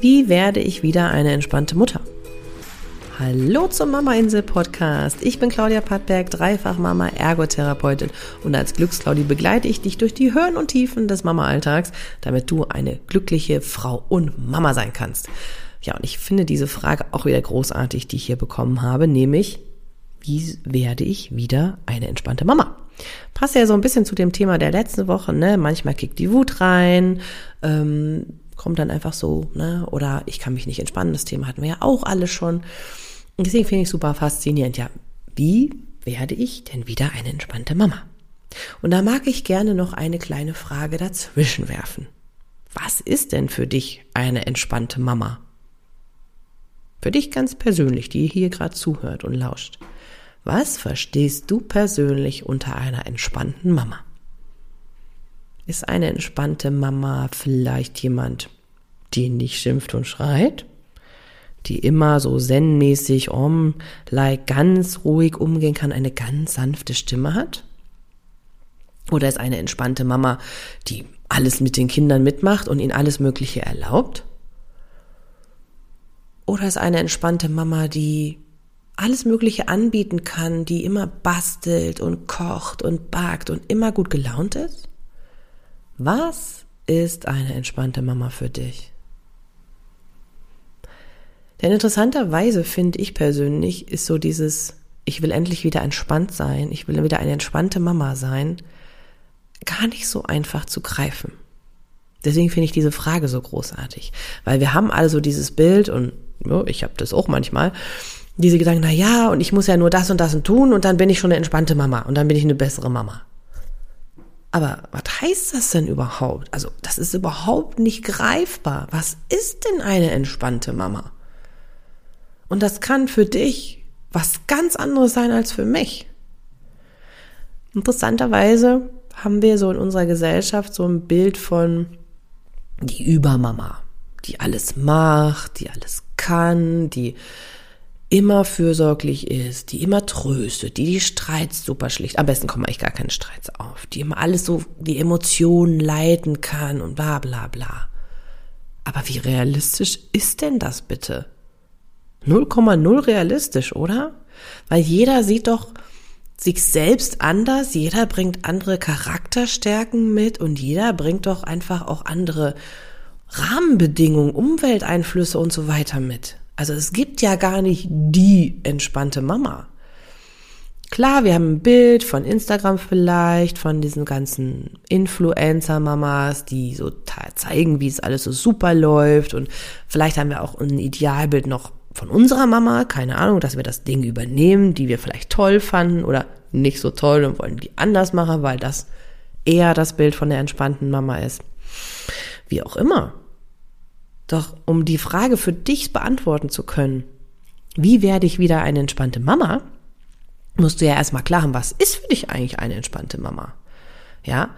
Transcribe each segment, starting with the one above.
Wie werde ich wieder eine entspannte Mutter? Hallo zum Mama Insel Podcast. Ich bin Claudia Pattberg, dreifach Mama, Ergotherapeutin und als Glücksclaudi begleite ich dich durch die Höhen und Tiefen des Mama-Alltags, damit du eine glückliche Frau und Mama sein kannst. Ja, und ich finde diese Frage auch wieder großartig, die ich hier bekommen habe, nämlich, wie werde ich wieder eine entspannte Mama? Passt ja so ein bisschen zu dem Thema der letzten Woche, ne? Manchmal kickt die Wut rein, ähm, kommt dann einfach so, ne? Oder ich kann mich nicht entspannen, das Thema hatten wir ja auch alle schon. Und deswegen finde ich super faszinierend. Ja, wie werde ich denn wieder eine entspannte Mama? Und da mag ich gerne noch eine kleine Frage dazwischen werfen. Was ist denn für dich eine entspannte Mama? Für dich ganz persönlich, die hier gerade zuhört und lauscht. Was verstehst du persönlich unter einer entspannten Mama? Ist eine entspannte Mama vielleicht jemand, die nicht schimpft und schreit? Die immer so zen-mäßig um, like ganz ruhig umgehen kann, eine ganz sanfte Stimme hat? Oder ist eine entspannte Mama, die alles mit den Kindern mitmacht und ihnen alles Mögliche erlaubt? Oder ist eine entspannte Mama, die alles Mögliche anbieten kann, die immer bastelt und kocht und backt und immer gut gelaunt ist? Was ist eine entspannte Mama für dich? Denn interessanterweise finde ich persönlich, ist so dieses, ich will endlich wieder entspannt sein, ich will wieder eine entspannte Mama sein, gar nicht so einfach zu greifen. Deswegen finde ich diese Frage so großartig, weil wir haben also dieses Bild und ja, ich habe das auch manchmal, diese Gedanken, na ja, und ich muss ja nur das und das und tun und dann bin ich schon eine entspannte Mama und dann bin ich eine bessere Mama. Aber was heißt das denn überhaupt? Also, das ist überhaupt nicht greifbar. Was ist denn eine entspannte Mama? Und das kann für dich was ganz anderes sein als für mich. Interessanterweise haben wir so in unserer Gesellschaft so ein Bild von die Übermama, die alles macht, die alles kann, die immer fürsorglich ist, die immer tröstet, die die Streits super schlicht, am besten kommen eigentlich gar keine Streits auf, die immer alles so, die Emotionen leiten kann und bla bla bla. Aber wie realistisch ist denn das bitte? 0,0 realistisch, oder? Weil jeder sieht doch sich selbst anders, jeder bringt andere Charakterstärken mit und jeder bringt doch einfach auch andere Rahmenbedingungen, Umwelteinflüsse und so weiter mit. Also es gibt ja gar nicht die entspannte Mama. Klar, wir haben ein Bild von Instagram vielleicht, von diesen ganzen Influencer-Mamas, die so zeigen, wie es alles so super läuft. Und vielleicht haben wir auch ein Idealbild noch von unserer Mama, keine Ahnung, dass wir das Ding übernehmen, die wir vielleicht toll fanden oder nicht so toll und wollen die anders machen, weil das eher das Bild von der entspannten Mama ist. Wie auch immer. Doch um die Frage für dich beantworten zu können, wie werde ich wieder eine entspannte Mama, musst du ja erstmal klar haben, was ist für dich eigentlich eine entspannte Mama? Ja?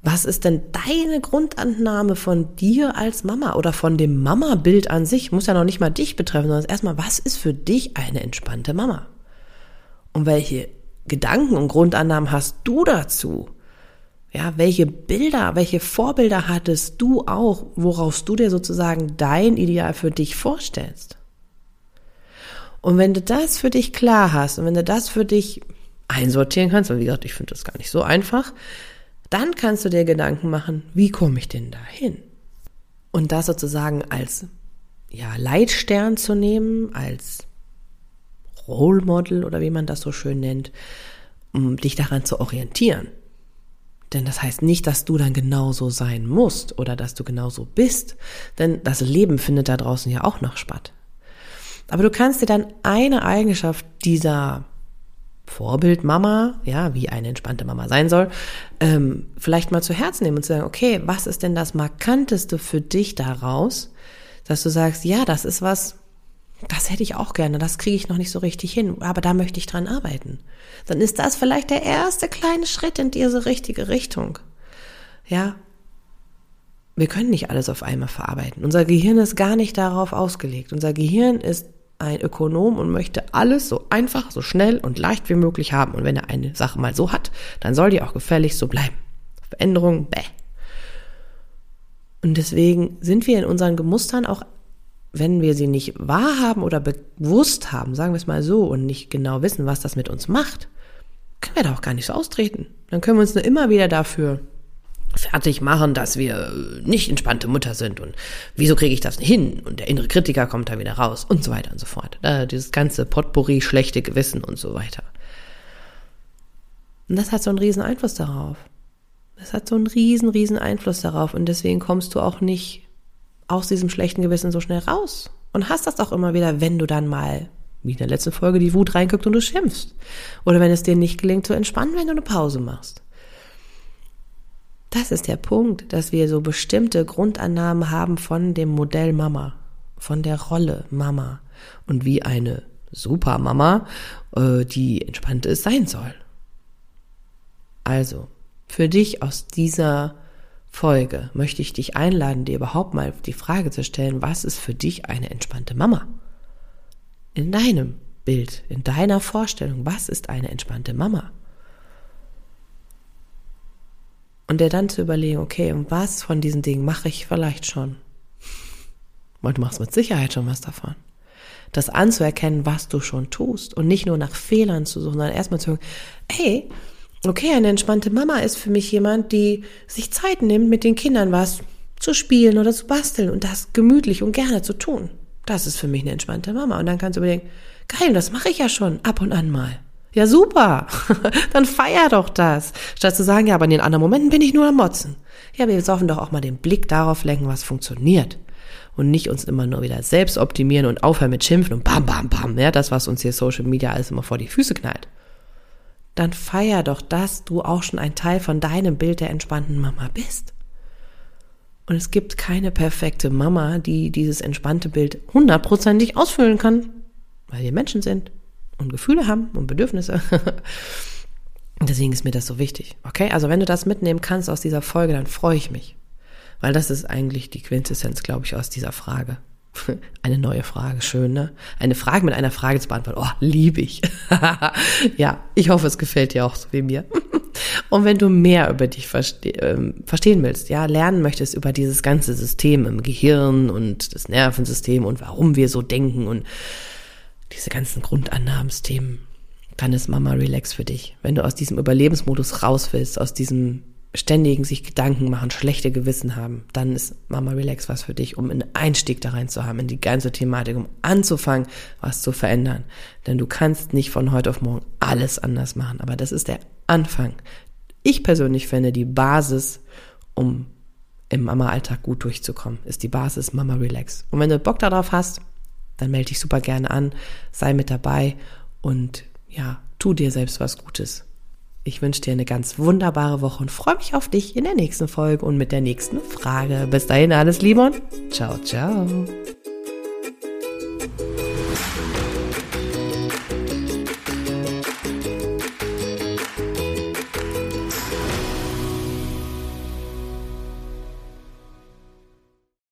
Was ist denn deine Grundannahme von dir als Mama oder von dem Mama-Bild an sich? Muss ja noch nicht mal dich betreffen, sondern erstmal, was ist für dich eine entspannte Mama? Und welche Gedanken und Grundannahmen hast du dazu? Ja, welche Bilder, welche Vorbilder hattest du auch, woraus du dir sozusagen dein Ideal für dich vorstellst? Und wenn du das für dich klar hast und wenn du das für dich einsortieren kannst, und wie gesagt, ich finde das gar nicht so einfach, dann kannst du dir Gedanken machen, wie komme ich denn dahin? Und das sozusagen als ja, Leitstern zu nehmen, als Role Model oder wie man das so schön nennt, um dich daran zu orientieren. Denn das heißt nicht, dass du dann genauso sein musst oder dass du genauso bist. Denn das Leben findet da draußen ja auch noch statt. Aber du kannst dir dann eine Eigenschaft dieser Vorbildmama, ja, wie eine entspannte Mama sein soll, ähm, vielleicht mal zu Herzen nehmen und zu sagen, okay, was ist denn das Markanteste für dich daraus, dass du sagst, ja, das ist was, das hätte ich auch gerne, das kriege ich noch nicht so richtig hin, aber da möchte ich dran arbeiten. Dann ist das vielleicht der erste kleine Schritt in diese richtige Richtung. Ja. Wir können nicht alles auf einmal verarbeiten. Unser Gehirn ist gar nicht darauf ausgelegt. Unser Gehirn ist ein Ökonom und möchte alles so einfach, so schnell und leicht wie möglich haben. Und wenn er eine Sache mal so hat, dann soll die auch gefällig so bleiben. Veränderung, bäh. Und deswegen sind wir in unseren Gemustern auch wenn wir sie nicht wahrhaben oder bewusst haben, sagen wir es mal so, und nicht genau wissen, was das mit uns macht, können wir da auch gar nicht so austreten. Dann können wir uns nur immer wieder dafür fertig machen, dass wir nicht entspannte Mutter sind und wieso kriege ich das nicht hin und der innere Kritiker kommt da wieder raus und so weiter und so fort. Äh, dieses ganze Potpourri, schlechte Gewissen und so weiter. Und das hat so einen riesen Einfluss darauf. Das hat so einen riesen, riesen Einfluss darauf und deswegen kommst du auch nicht aus diesem schlechten Gewissen so schnell raus und hast das auch immer wieder, wenn du dann mal wie in der letzten Folge die Wut reinguckt und du schimpfst. Oder wenn es dir nicht gelingt zu entspannen, wenn du eine Pause machst. Das ist der Punkt, dass wir so bestimmte Grundannahmen haben von dem Modell Mama, von der Rolle Mama und wie eine Supermama, äh, die entspannt ist, sein soll. Also, für dich aus dieser Folge möchte ich dich einladen, dir überhaupt mal die Frage zu stellen, was ist für dich eine entspannte Mama? In deinem Bild, in deiner Vorstellung, was ist eine entspannte Mama? Und dir dann zu überlegen, okay, und was von diesen Dingen mache ich vielleicht schon? Und du machst mit Sicherheit schon was davon. Das anzuerkennen, was du schon tust und nicht nur nach Fehlern zu suchen, sondern erstmal zu sagen, hey, okay, eine entspannte Mama ist für mich jemand, die sich Zeit nimmt, mit den Kindern was zu spielen oder zu basteln und das gemütlich und gerne zu tun. Das ist für mich eine entspannte Mama. Und dann kannst du überlegen, geil, das mache ich ja schon ab und an mal. Ja, super. Dann feier doch das. Statt zu sagen, ja, aber in den anderen Momenten bin ich nur am Motzen. Ja, wir sollten doch auch mal den Blick darauf lenken, was funktioniert. Und nicht uns immer nur wieder selbst optimieren und aufhören mit Schimpfen und bam, bam, bam. Ja, das, was uns hier Social Media alles immer vor die Füße knallt. Dann feier doch, dass du auch schon ein Teil von deinem Bild der entspannten Mama bist. Und es gibt keine perfekte Mama, die dieses entspannte Bild hundertprozentig ausfüllen kann, weil wir Menschen sind und Gefühle haben und Bedürfnisse. Deswegen ist mir das so wichtig. Okay, also wenn du das mitnehmen kannst aus dieser Folge, dann freue ich mich. Weil das ist eigentlich die Quintessenz, glaube ich, aus dieser Frage. Eine neue Frage, schön, ne? Eine Frage mit einer Frage zu beantworten. Oh, liebe ich. ja, ich hoffe, es gefällt dir auch so wie mir. Und wenn du mehr über dich verste ähm, verstehen willst, ja, lernen möchtest über dieses ganze System im Gehirn und das Nervensystem und warum wir so denken und diese ganzen Grundannahmensthemen, dann ist Mama Relax für dich. Wenn du aus diesem Überlebensmodus raus willst, aus diesem ständigen sich Gedanken machen, schlechte Gewissen haben, dann ist Mama Relax was für dich, um einen Einstieg da rein zu haben, in die ganze Thematik, um anzufangen, was zu verändern. Denn du kannst nicht von heute auf morgen alles anders machen, aber das ist der Anfang. Ich persönlich finde die Basis, um im Mama-Alltag gut durchzukommen, ist die Basis Mama Relax. Und wenn du Bock darauf hast, dann melde dich super gerne an, sei mit dabei und ja, tu dir selbst was Gutes. Ich wünsche dir eine ganz wunderbare Woche und freue mich auf dich in der nächsten Folge und mit der nächsten Frage. Bis dahin alles Liebe und ciao, ciao.